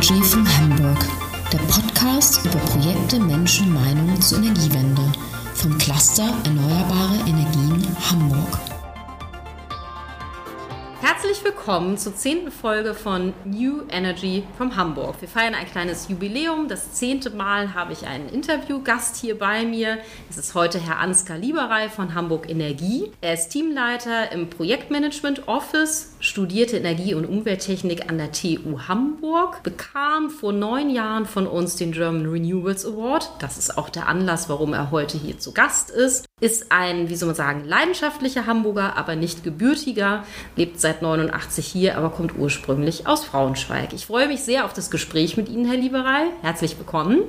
Energy von Hamburg, der Podcast über Projekte, Menschen, Meinungen zur Energiewende vom Cluster Erneuerbare Energien Hamburg willkommen zur zehnten Folge von New Energy from Hamburg. Wir feiern ein kleines Jubiläum. Das zehnte Mal habe ich einen Interviewgast hier bei mir. Es ist heute Herr Ansgar Lieberei von Hamburg Energie. Er ist Teamleiter im Projektmanagement Office, studierte Energie- und Umwelttechnik an der TU Hamburg, bekam vor neun Jahren von uns den German Renewables Award. Das ist auch der Anlass, warum er heute hier zu Gast ist ist ein, wie soll man sagen, leidenschaftlicher Hamburger, aber nicht gebürtiger, lebt seit 89 1980 hier, aber kommt ursprünglich aus Braunschweig. Ich freue mich sehr auf das Gespräch mit Ihnen, Herr Liberal. Herzlich willkommen.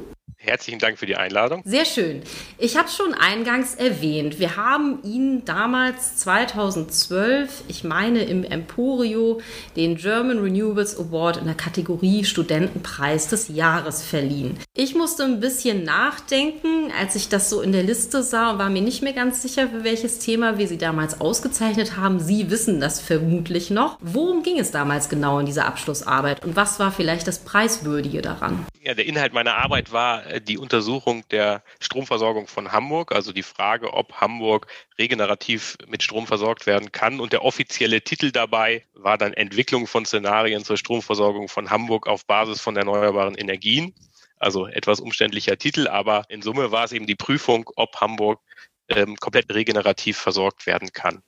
Herzlichen Dank für die Einladung. Sehr schön. Ich habe schon eingangs erwähnt. Wir haben Ihnen damals 2012, ich meine im Emporio, den German Renewables Award in der Kategorie Studentenpreis des Jahres verliehen. Ich musste ein bisschen nachdenken, als ich das so in der Liste sah und war mir nicht mehr ganz sicher, für welches Thema wir Sie damals ausgezeichnet haben. Sie wissen das vermutlich noch. Worum ging es damals genau in dieser Abschlussarbeit und was war vielleicht das Preiswürdige daran? Ja, der Inhalt meiner Arbeit war äh, die Untersuchung der Stromversorgung von Hamburg, also die Frage, ob Hamburg regenerativ mit Strom versorgt werden kann. Und der offizielle Titel dabei war dann Entwicklung von Szenarien zur Stromversorgung von Hamburg auf Basis von erneuerbaren Energien. Also etwas umständlicher Titel, aber in Summe war es eben die Prüfung, ob Hamburg ähm, komplett regenerativ versorgt werden kann.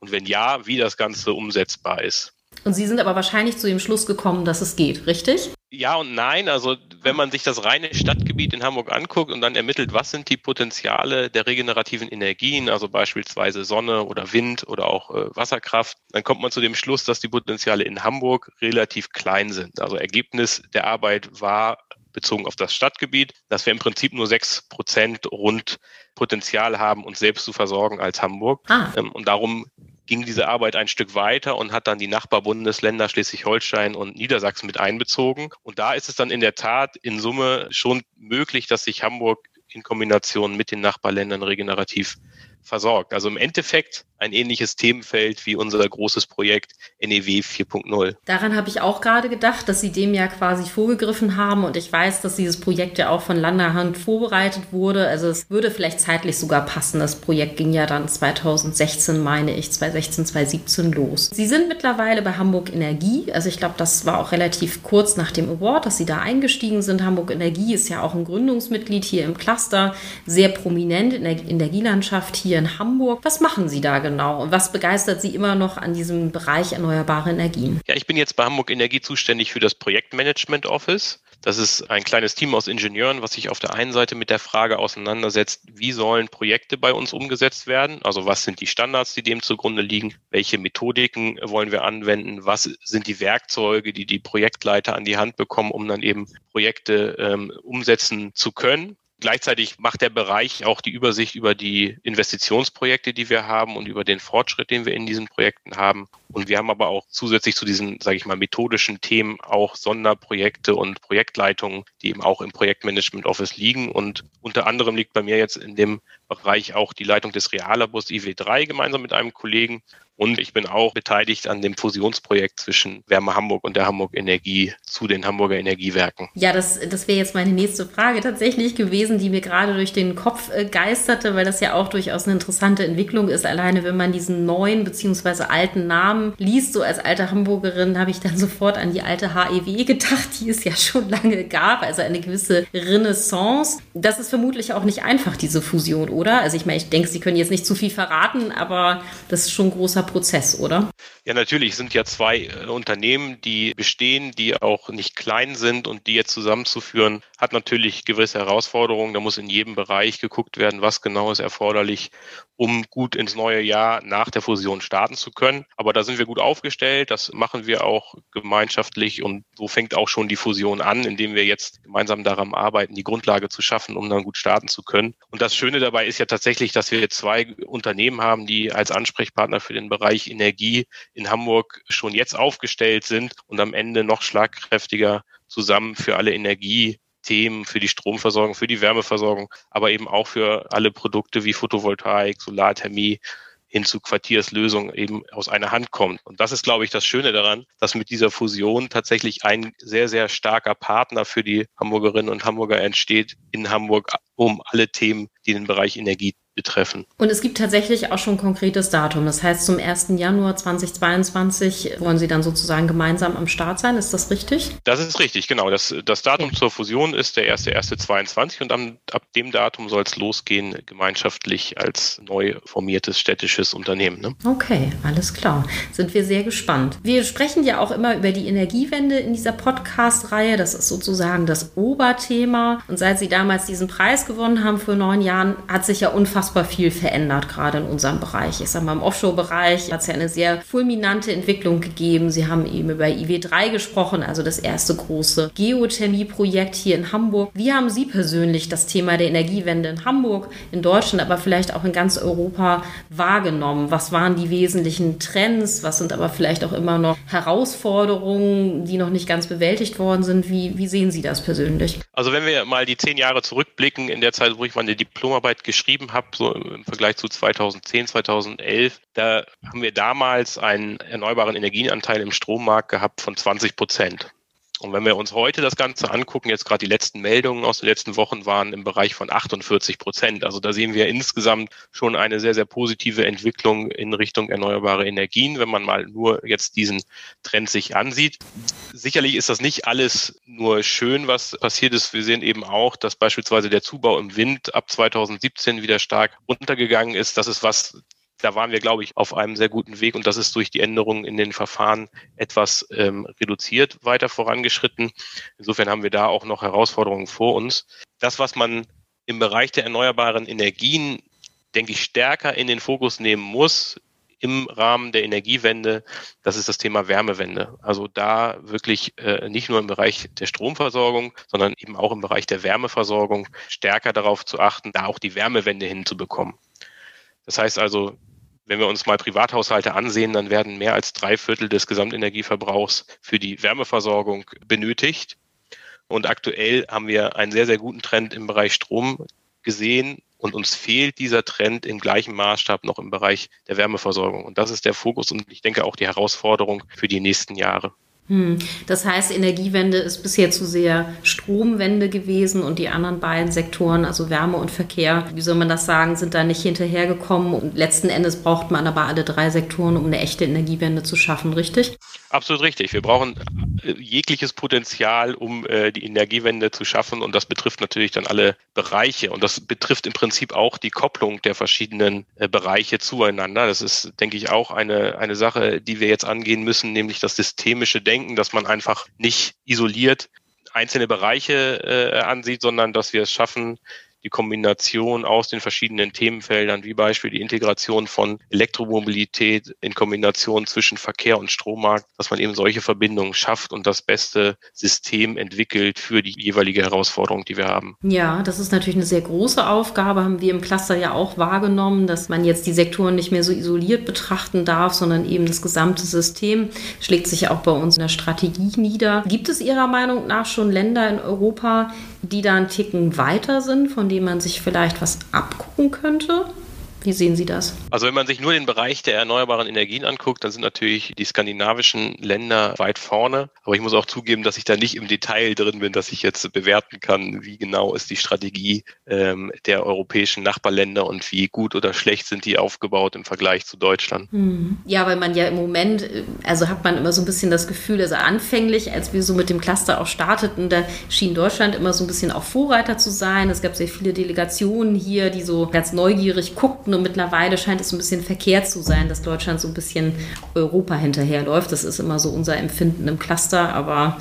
Und wenn ja, wie das Ganze umsetzbar ist. Und Sie sind aber wahrscheinlich zu dem Schluss gekommen, dass es geht, richtig? Ja und nein. Also wenn man sich das reine Stadtgebiet in Hamburg anguckt und dann ermittelt, was sind die Potenziale der regenerativen Energien, also beispielsweise Sonne oder Wind oder auch äh, Wasserkraft, dann kommt man zu dem Schluss, dass die Potenziale in Hamburg relativ klein sind. Also Ergebnis der Arbeit war bezogen auf das Stadtgebiet, dass wir im Prinzip nur sechs Prozent rund Potenzial haben, uns selbst zu versorgen als Hamburg. Ah. Ähm, und darum ging diese Arbeit ein Stück weiter und hat dann die Nachbarbundesländer Schleswig-Holstein und Niedersachsen mit einbezogen. Und da ist es dann in der Tat in Summe schon möglich, dass sich Hamburg in Kombination mit den Nachbarländern regenerativ versorgt. Also im Endeffekt ein ähnliches Themenfeld wie unser großes Projekt NEW 4.0. Daran habe ich auch gerade gedacht, dass Sie dem ja quasi vorgegriffen haben und ich weiß, dass dieses Projekt ja auch von Landerhand vorbereitet wurde. Also es würde vielleicht zeitlich sogar passen. Das Projekt ging ja dann 2016, meine ich, 2016, 2017 los. Sie sind mittlerweile bei Hamburg Energie. Also ich glaube, das war auch relativ kurz nach dem Award, dass Sie da eingestiegen sind. Hamburg Energie ist ja auch ein Gründungsmitglied hier im Cluster, sehr prominent in der Energielandschaft hier in Hamburg. Was machen Sie da genau? Und was begeistert Sie immer noch an diesem Bereich erneuerbare Energien? Ja, ich bin jetzt bei Hamburg Energie zuständig für das Projektmanagement Office. Das ist ein kleines Team aus Ingenieuren, was sich auf der einen Seite mit der Frage auseinandersetzt, wie sollen Projekte bei uns umgesetzt werden? Also was sind die Standards, die dem zugrunde liegen? Welche Methodiken wollen wir anwenden? Was sind die Werkzeuge, die die Projektleiter an die Hand bekommen, um dann eben Projekte ähm, umsetzen zu können? Gleichzeitig macht der Bereich auch die Übersicht über die Investitionsprojekte, die wir haben und über den Fortschritt, den wir in diesen Projekten haben. Und wir haben aber auch zusätzlich zu diesen, sage ich mal, methodischen Themen auch Sonderprojekte und Projektleitungen, die eben auch im Projektmanagement Office liegen. Und unter anderem liegt bei mir jetzt in dem Bereich auch die Leitung des Reallabors IW3 gemeinsam mit einem Kollegen. Und ich bin auch beteiligt an dem Fusionsprojekt zwischen Wärme Hamburg und der Hamburg Energie zu den Hamburger Energiewerken. Ja, das, das wäre jetzt meine nächste Frage tatsächlich gewesen, die mir gerade durch den Kopf äh, geisterte, weil das ja auch durchaus eine interessante Entwicklung ist. Alleine wenn man diesen neuen bzw. alten Namen liest, so als alte Hamburgerin, habe ich dann sofort an die alte HEW gedacht, die es ja schon lange gab, also eine gewisse Renaissance. Das ist vermutlich auch nicht einfach, diese Fusion, oder? Also ich meine, ich denke, Sie können jetzt nicht zu viel verraten, aber das ist schon ein großer Prozess, oder? Ja, natürlich sind ja zwei äh, Unternehmen, die bestehen, die auch nicht klein sind und die jetzt zusammenzuführen, hat natürlich gewisse Herausforderungen. Da muss in jedem Bereich geguckt werden, was genau ist erforderlich, um gut ins neue Jahr nach der Fusion starten zu können. Aber da sind wir gut aufgestellt. Das machen wir auch gemeinschaftlich und so fängt auch schon die Fusion an, indem wir jetzt gemeinsam daran arbeiten, die Grundlage zu schaffen, um dann gut starten zu können. Und das Schöne dabei ist ja tatsächlich, dass wir zwei Unternehmen haben, die als Ansprechpartner für den Bereich Energie in Hamburg schon jetzt aufgestellt sind und am Ende noch schlagkräftiger zusammen für alle Energie Themen für die Stromversorgung, für die Wärmeversorgung, aber eben auch für alle Produkte wie Photovoltaik, Solarthermie hin zu Quartierslösungen eben aus einer Hand kommt. Und das ist, glaube ich, das Schöne daran, dass mit dieser Fusion tatsächlich ein sehr, sehr starker Partner für die Hamburgerinnen und Hamburger entsteht in Hamburg, um alle Themen, die den Bereich Energie betreffen. Und es gibt tatsächlich auch schon ein konkretes Datum. Das heißt, zum 1. Januar 2022 wollen Sie dann sozusagen gemeinsam am Start sein. Ist das richtig? Das ist richtig, genau. Das, das Datum okay. zur Fusion ist der 1.1.22 und am, ab dem Datum soll es losgehen, gemeinschaftlich als neu formiertes städtisches Unternehmen. Ne? Okay, alles klar. Sind wir sehr gespannt. Wir sprechen ja auch immer über die Energiewende in dieser Podcast-Reihe. Das ist sozusagen das Oberthema. Und seit Sie damals diesen Preis gewonnen haben vor neun Jahren, hat sich ja unfassbar unfassbar viel verändert, gerade in unserem Bereich. Ich sage mal, im Offshore-Bereich hat es ja eine sehr fulminante Entwicklung gegeben. Sie haben eben über IW3 gesprochen, also das erste große Geothermie-Projekt hier in Hamburg. Wie haben Sie persönlich das Thema der Energiewende in Hamburg, in Deutschland, aber vielleicht auch in ganz Europa wahrgenommen? Was waren die wesentlichen Trends? Was sind aber vielleicht auch immer noch Herausforderungen, die noch nicht ganz bewältigt worden sind? Wie, wie sehen Sie das persönlich? Also wenn wir mal die zehn Jahre zurückblicken, in der Zeit, wo ich meine Diplomarbeit geschrieben habe, so im Vergleich zu 2010, 2011. Da haben wir damals einen erneuerbaren Energienanteil im Strommarkt gehabt von 20 Prozent. Und wenn wir uns heute das Ganze angucken, jetzt gerade die letzten Meldungen aus den letzten Wochen waren im Bereich von 48 Prozent. Also da sehen wir insgesamt schon eine sehr, sehr positive Entwicklung in Richtung erneuerbare Energien, wenn man mal nur jetzt diesen Trend sich ansieht. Sicherlich ist das nicht alles nur schön, was passiert ist. Wir sehen eben auch, dass beispielsweise der Zubau im Wind ab 2017 wieder stark runtergegangen ist. Das ist was, da waren wir, glaube ich, auf einem sehr guten Weg und das ist durch die Änderungen in den Verfahren etwas ähm, reduziert weiter vorangeschritten. Insofern haben wir da auch noch Herausforderungen vor uns. Das, was man im Bereich der erneuerbaren Energien, denke ich, stärker in den Fokus nehmen muss, im Rahmen der Energiewende, das ist das Thema Wärmewende. Also da wirklich äh, nicht nur im Bereich der Stromversorgung, sondern eben auch im Bereich der Wärmeversorgung stärker darauf zu achten, da auch die Wärmewende hinzubekommen. Das heißt also, wenn wir uns mal Privathaushalte ansehen, dann werden mehr als drei Viertel des Gesamtenergieverbrauchs für die Wärmeversorgung benötigt. Und aktuell haben wir einen sehr, sehr guten Trend im Bereich Strom gesehen. Und uns fehlt dieser Trend im gleichen Maßstab noch im Bereich der Wärmeversorgung. Und das ist der Fokus und ich denke auch die Herausforderung für die nächsten Jahre. Hm. Das heißt, Energiewende ist bisher zu sehr Stromwende gewesen und die anderen beiden Sektoren, also Wärme und Verkehr, wie soll man das sagen, sind da nicht hinterhergekommen. Und letzten Endes braucht man aber alle drei Sektoren, um eine echte Energiewende zu schaffen, richtig? Absolut richtig. Wir brauchen äh, jegliches Potenzial, um äh, die Energiewende zu schaffen. Und das betrifft natürlich dann alle Bereiche. Und das betrifft im Prinzip auch die Kopplung der verschiedenen äh, Bereiche zueinander. Das ist, denke ich, auch eine, eine Sache, die wir jetzt angehen müssen, nämlich das systemische Denken denken, dass man einfach nicht isoliert einzelne Bereiche äh, ansieht, sondern dass wir es schaffen, die Kombination aus den verschiedenen Themenfeldern, wie Beispiel die Integration von Elektromobilität in Kombination zwischen Verkehr und Strommarkt, dass man eben solche Verbindungen schafft und das beste System entwickelt für die jeweilige Herausforderung, die wir haben. Ja, das ist natürlich eine sehr große Aufgabe, haben wir im Cluster ja auch wahrgenommen, dass man jetzt die Sektoren nicht mehr so isoliert betrachten darf, sondern eben das gesamte System schlägt sich auch bei uns in der Strategie nieder. Gibt es Ihrer Meinung nach schon Länder in Europa, die da einen Ticken weiter sind, von denen man sich vielleicht was abgucken könnte? Wie sehen Sie das? Also wenn man sich nur den Bereich der erneuerbaren Energien anguckt, dann sind natürlich die skandinavischen Länder weit vorne. Aber ich muss auch zugeben, dass ich da nicht im Detail drin bin, dass ich jetzt bewerten kann, wie genau ist die Strategie ähm, der europäischen Nachbarländer und wie gut oder schlecht sind die aufgebaut im Vergleich zu Deutschland. Hm. Ja, weil man ja im Moment, also hat man immer so ein bisschen das Gefühl, also anfänglich, als wir so mit dem Cluster auch starteten, da schien Deutschland immer so ein bisschen auch Vorreiter zu sein. Es gab sehr viele Delegationen hier, die so ganz neugierig guckten und mittlerweile scheint es ein bisschen verkehrt zu sein, dass Deutschland so ein bisschen Europa hinterherläuft. Das ist immer so unser Empfinden im Cluster, aber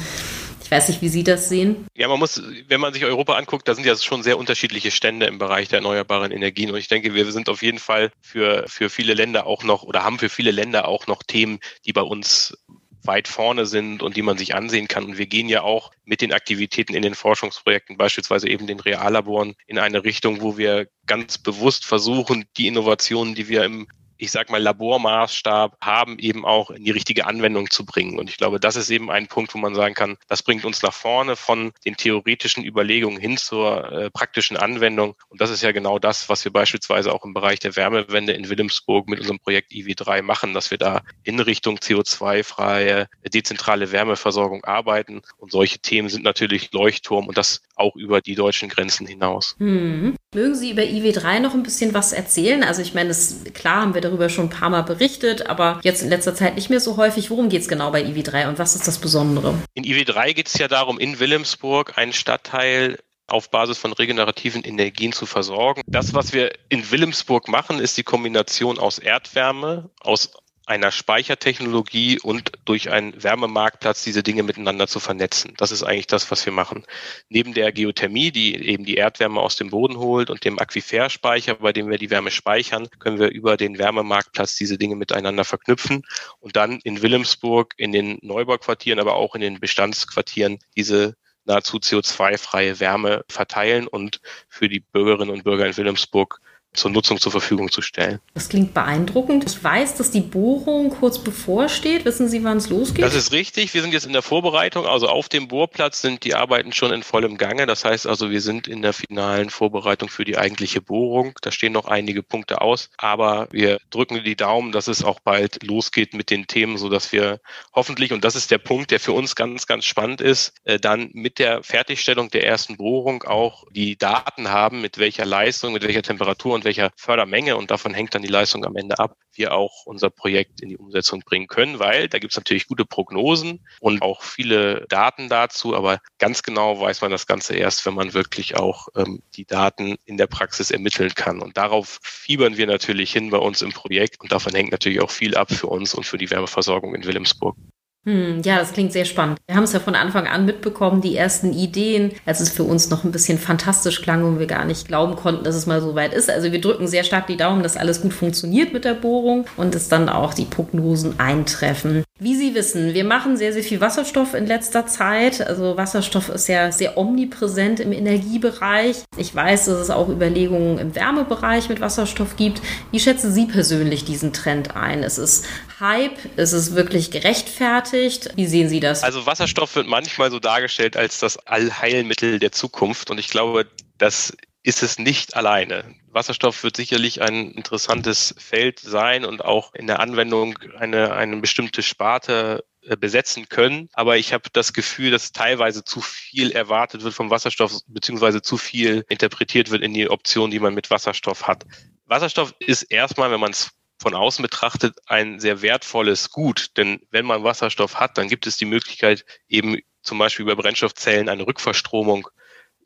ich weiß nicht, wie Sie das sehen. Ja, man muss, wenn man sich Europa anguckt, da sind ja schon sehr unterschiedliche Stände im Bereich der erneuerbaren Energien. Und ich denke, wir sind auf jeden Fall für, für viele Länder auch noch oder haben für viele Länder auch noch Themen, die bei uns weit vorne sind und die man sich ansehen kann. Und wir gehen ja auch mit den Aktivitäten in den Forschungsprojekten, beispielsweise eben den Reallaboren, in eine Richtung, wo wir ganz bewusst versuchen, die Innovationen, die wir im ich sag mal, Labormaßstab haben, eben auch in die richtige Anwendung zu bringen. Und ich glaube, das ist eben ein Punkt, wo man sagen kann, das bringt uns nach vorne von den theoretischen Überlegungen hin zur äh, praktischen Anwendung. Und das ist ja genau das, was wir beispielsweise auch im Bereich der Wärmewende in Wilhelmsburg mit unserem Projekt IW3 machen, dass wir da in Richtung CO2-freie, dezentrale Wärmeversorgung arbeiten. Und solche Themen sind natürlich Leuchtturm und das auch über die deutschen Grenzen hinaus. Mhm. Mögen Sie über IW3 noch ein bisschen was erzählen? Also ich meine, das, klar haben wir darüber schon ein paar Mal berichtet, aber jetzt in letzter Zeit nicht mehr so häufig. Worum geht es genau bei IW3 und was ist das Besondere? In IW3 geht es ja darum, in Wilhelmsburg einen Stadtteil auf Basis von regenerativen Energien zu versorgen. Das, was wir in Wilhelmsburg machen, ist die Kombination aus Erdwärme, aus einer Speichertechnologie und durch einen Wärmemarktplatz diese Dinge miteinander zu vernetzen. Das ist eigentlich das, was wir machen. Neben der Geothermie, die eben die Erdwärme aus dem Boden holt und dem Aquiferspeicher, bei dem wir die Wärme speichern, können wir über den Wärmemarktplatz diese Dinge miteinander verknüpfen und dann in Wilhelmsburg, in den Neubauquartieren, aber auch in den Bestandsquartieren diese nahezu CO2-freie Wärme verteilen und für die Bürgerinnen und Bürger in Wilhelmsburg zur Nutzung zur Verfügung zu stellen. Das klingt beeindruckend. Ich weiß, dass die Bohrung kurz bevorsteht. Wissen Sie, wann es losgeht? Das ist richtig. Wir sind jetzt in der Vorbereitung. Also auf dem Bohrplatz sind die Arbeiten schon in vollem Gange. Das heißt also, wir sind in der finalen Vorbereitung für die eigentliche Bohrung. Da stehen noch einige Punkte aus. Aber wir drücken die Daumen, dass es auch bald losgeht mit den Themen, sodass wir hoffentlich, und das ist der Punkt, der für uns ganz, ganz spannend ist, äh, dann mit der Fertigstellung der ersten Bohrung auch die Daten haben, mit welcher Leistung, mit welcher Temperatur und und welcher Fördermenge und davon hängt dann die Leistung am Ende ab, wir auch unser Projekt in die Umsetzung bringen können, weil da gibt es natürlich gute Prognosen und auch viele Daten dazu, aber ganz genau weiß man das Ganze erst, wenn man wirklich auch ähm, die Daten in der Praxis ermitteln kann. Und darauf fiebern wir natürlich hin bei uns im Projekt und davon hängt natürlich auch viel ab für uns und für die Wärmeversorgung in Wilhelmsburg. Hm, ja, das klingt sehr spannend. Wir haben es ja von Anfang an mitbekommen, die ersten Ideen, als es für uns noch ein bisschen fantastisch klang und wir gar nicht glauben konnten, dass es mal so weit ist. Also wir drücken sehr stark die Daumen, dass alles gut funktioniert mit der Bohrung und dass dann auch die Prognosen eintreffen. Wie Sie wissen, wir machen sehr, sehr viel Wasserstoff in letzter Zeit. Also Wasserstoff ist ja sehr omnipräsent im Energiebereich. Ich weiß, dass es auch Überlegungen im Wärmebereich mit Wasserstoff gibt. Wie schätzen Sie persönlich diesen Trend ein? Es ist Hype? Ist es wirklich gerechtfertigt? Wie sehen Sie das? Also Wasserstoff wird manchmal so dargestellt als das Allheilmittel der Zukunft und ich glaube, das ist es nicht alleine. Wasserstoff wird sicherlich ein interessantes Feld sein und auch in der Anwendung eine, eine bestimmte Sparte äh, besetzen können. Aber ich habe das Gefühl, dass teilweise zu viel erwartet wird vom Wasserstoff, beziehungsweise zu viel interpretiert wird in die Option, die man mit Wasserstoff hat. Wasserstoff ist erstmal, wenn man es von außen betrachtet ein sehr wertvolles Gut. Denn wenn man Wasserstoff hat, dann gibt es die Möglichkeit, eben zum Beispiel über Brennstoffzellen eine Rückverstromung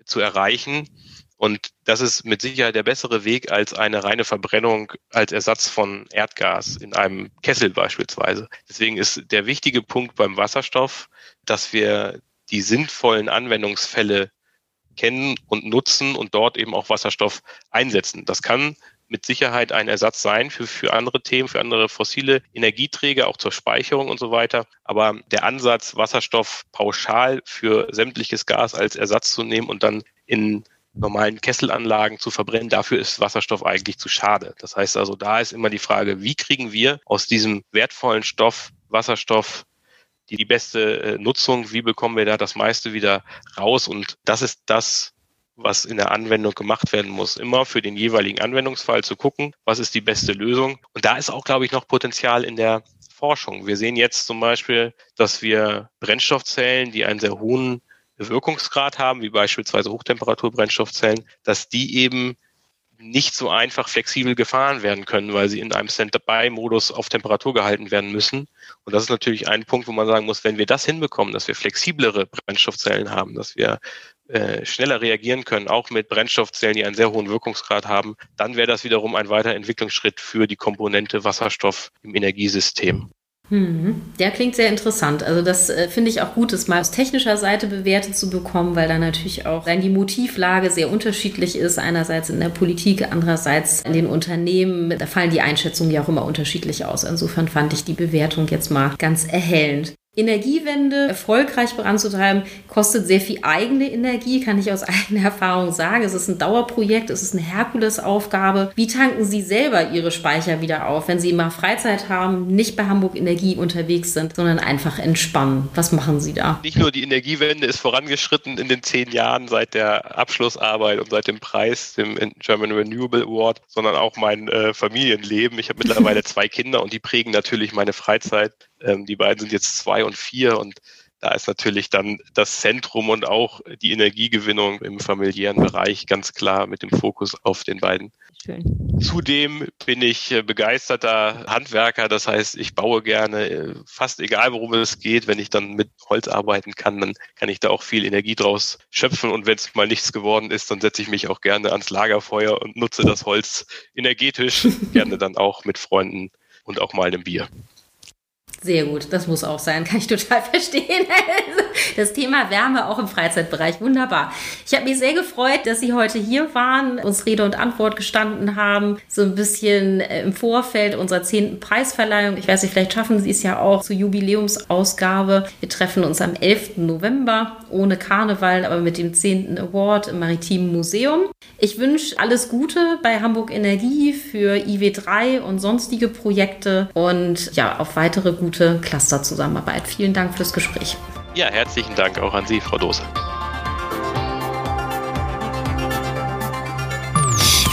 zu erreichen. Und das ist mit Sicherheit der bessere Weg als eine reine Verbrennung als Ersatz von Erdgas in einem Kessel beispielsweise. Deswegen ist der wichtige Punkt beim Wasserstoff, dass wir die sinnvollen Anwendungsfälle kennen und nutzen und dort eben auch Wasserstoff einsetzen. Das kann mit Sicherheit ein Ersatz sein für, für andere Themen, für andere fossile Energieträger, auch zur Speicherung und so weiter. Aber der Ansatz, Wasserstoff pauschal für sämtliches Gas als Ersatz zu nehmen und dann in normalen Kesselanlagen zu verbrennen, dafür ist Wasserstoff eigentlich zu schade. Das heißt also, da ist immer die Frage, wie kriegen wir aus diesem wertvollen Stoff Wasserstoff die, die beste äh, Nutzung, wie bekommen wir da das meiste wieder raus? Und das ist das, was in der Anwendung gemacht werden muss. Immer für den jeweiligen Anwendungsfall zu gucken, was ist die beste Lösung. Und da ist auch, glaube ich, noch Potenzial in der Forschung. Wir sehen jetzt zum Beispiel, dass wir Brennstoffzellen, die einen sehr hohen Wirkungsgrad haben, wie beispielsweise Hochtemperaturbrennstoffzellen, dass die eben nicht so einfach flexibel gefahren werden können, weil sie in einem Stand-by-Modus auf Temperatur gehalten werden müssen. Und das ist natürlich ein Punkt, wo man sagen muss, wenn wir das hinbekommen, dass wir flexiblere Brennstoffzellen haben, dass wir äh, schneller reagieren können, auch mit Brennstoffzellen, die einen sehr hohen Wirkungsgrad haben, dann wäre das wiederum ein weiterer Entwicklungsschritt für die Komponente Wasserstoff im Energiesystem. Hm, der klingt sehr interessant. Also das äh, finde ich auch gut, das mal aus technischer Seite bewertet zu bekommen, weil da natürlich auch dann die Motivlage sehr unterschiedlich ist. Einerseits in der Politik, andererseits in den Unternehmen. Da fallen die Einschätzungen ja auch immer unterschiedlich aus. Insofern fand ich die Bewertung jetzt mal ganz erhellend. Energiewende erfolgreich voranzutreiben, kostet sehr viel eigene Energie, kann ich aus eigener Erfahrung sagen. Es ist ein Dauerprojekt, es ist eine Herkulesaufgabe. Wie tanken Sie selber Ihre Speicher wieder auf, wenn Sie mal Freizeit haben, nicht bei Hamburg Energie unterwegs sind, sondern einfach entspannen? Was machen Sie da? Nicht nur die Energiewende ist vorangeschritten in den zehn Jahren seit der Abschlussarbeit und seit dem Preis, dem German Renewable Award, sondern auch mein äh, Familienleben. Ich habe mittlerweile zwei Kinder und die prägen natürlich meine Freizeit. Ähm, die beiden sind jetzt zwei und vier und da ist natürlich dann das Zentrum und auch die Energiegewinnung im familiären Bereich ganz klar mit dem Fokus auf den beiden. Schön. Zudem bin ich äh, begeisterter Handwerker, das heißt, ich baue gerne, äh, fast egal worum es geht, wenn ich dann mit Holz arbeiten kann, dann kann ich da auch viel Energie draus schöpfen und wenn es mal nichts geworden ist, dann setze ich mich auch gerne ans Lagerfeuer und nutze das Holz energetisch, gerne dann auch mit Freunden und auch mal einem Bier. Sehr gut, das muss auch sein, kann ich total verstehen. Das Thema Wärme auch im Freizeitbereich, wunderbar. Ich habe mich sehr gefreut, dass Sie heute hier waren, uns Rede und Antwort gestanden haben, so ein bisschen äh, im Vorfeld unserer zehnten Preisverleihung. Ich weiß nicht, vielleicht schaffen Sie es ja auch zur Jubiläumsausgabe. Wir treffen uns am 11. November, ohne Karneval, aber mit dem zehnten Award im Maritimen Museum. Ich wünsche alles Gute bei Hamburg Energie für IW3 und sonstige Projekte und ja, auf weitere gute Clusterzusammenarbeit. Vielen Dank fürs Gespräch. Ja, herzlichen Dank auch an Sie, Frau Dose.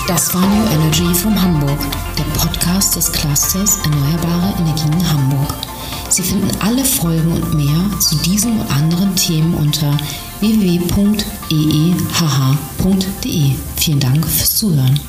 Das war New Energy from Hamburg, der Podcast des Clusters Erneuerbare Energien Hamburg. Sie finden alle Folgen und mehr zu diesen und anderen Themen unter www.eehh.de. Vielen Dank fürs Zuhören.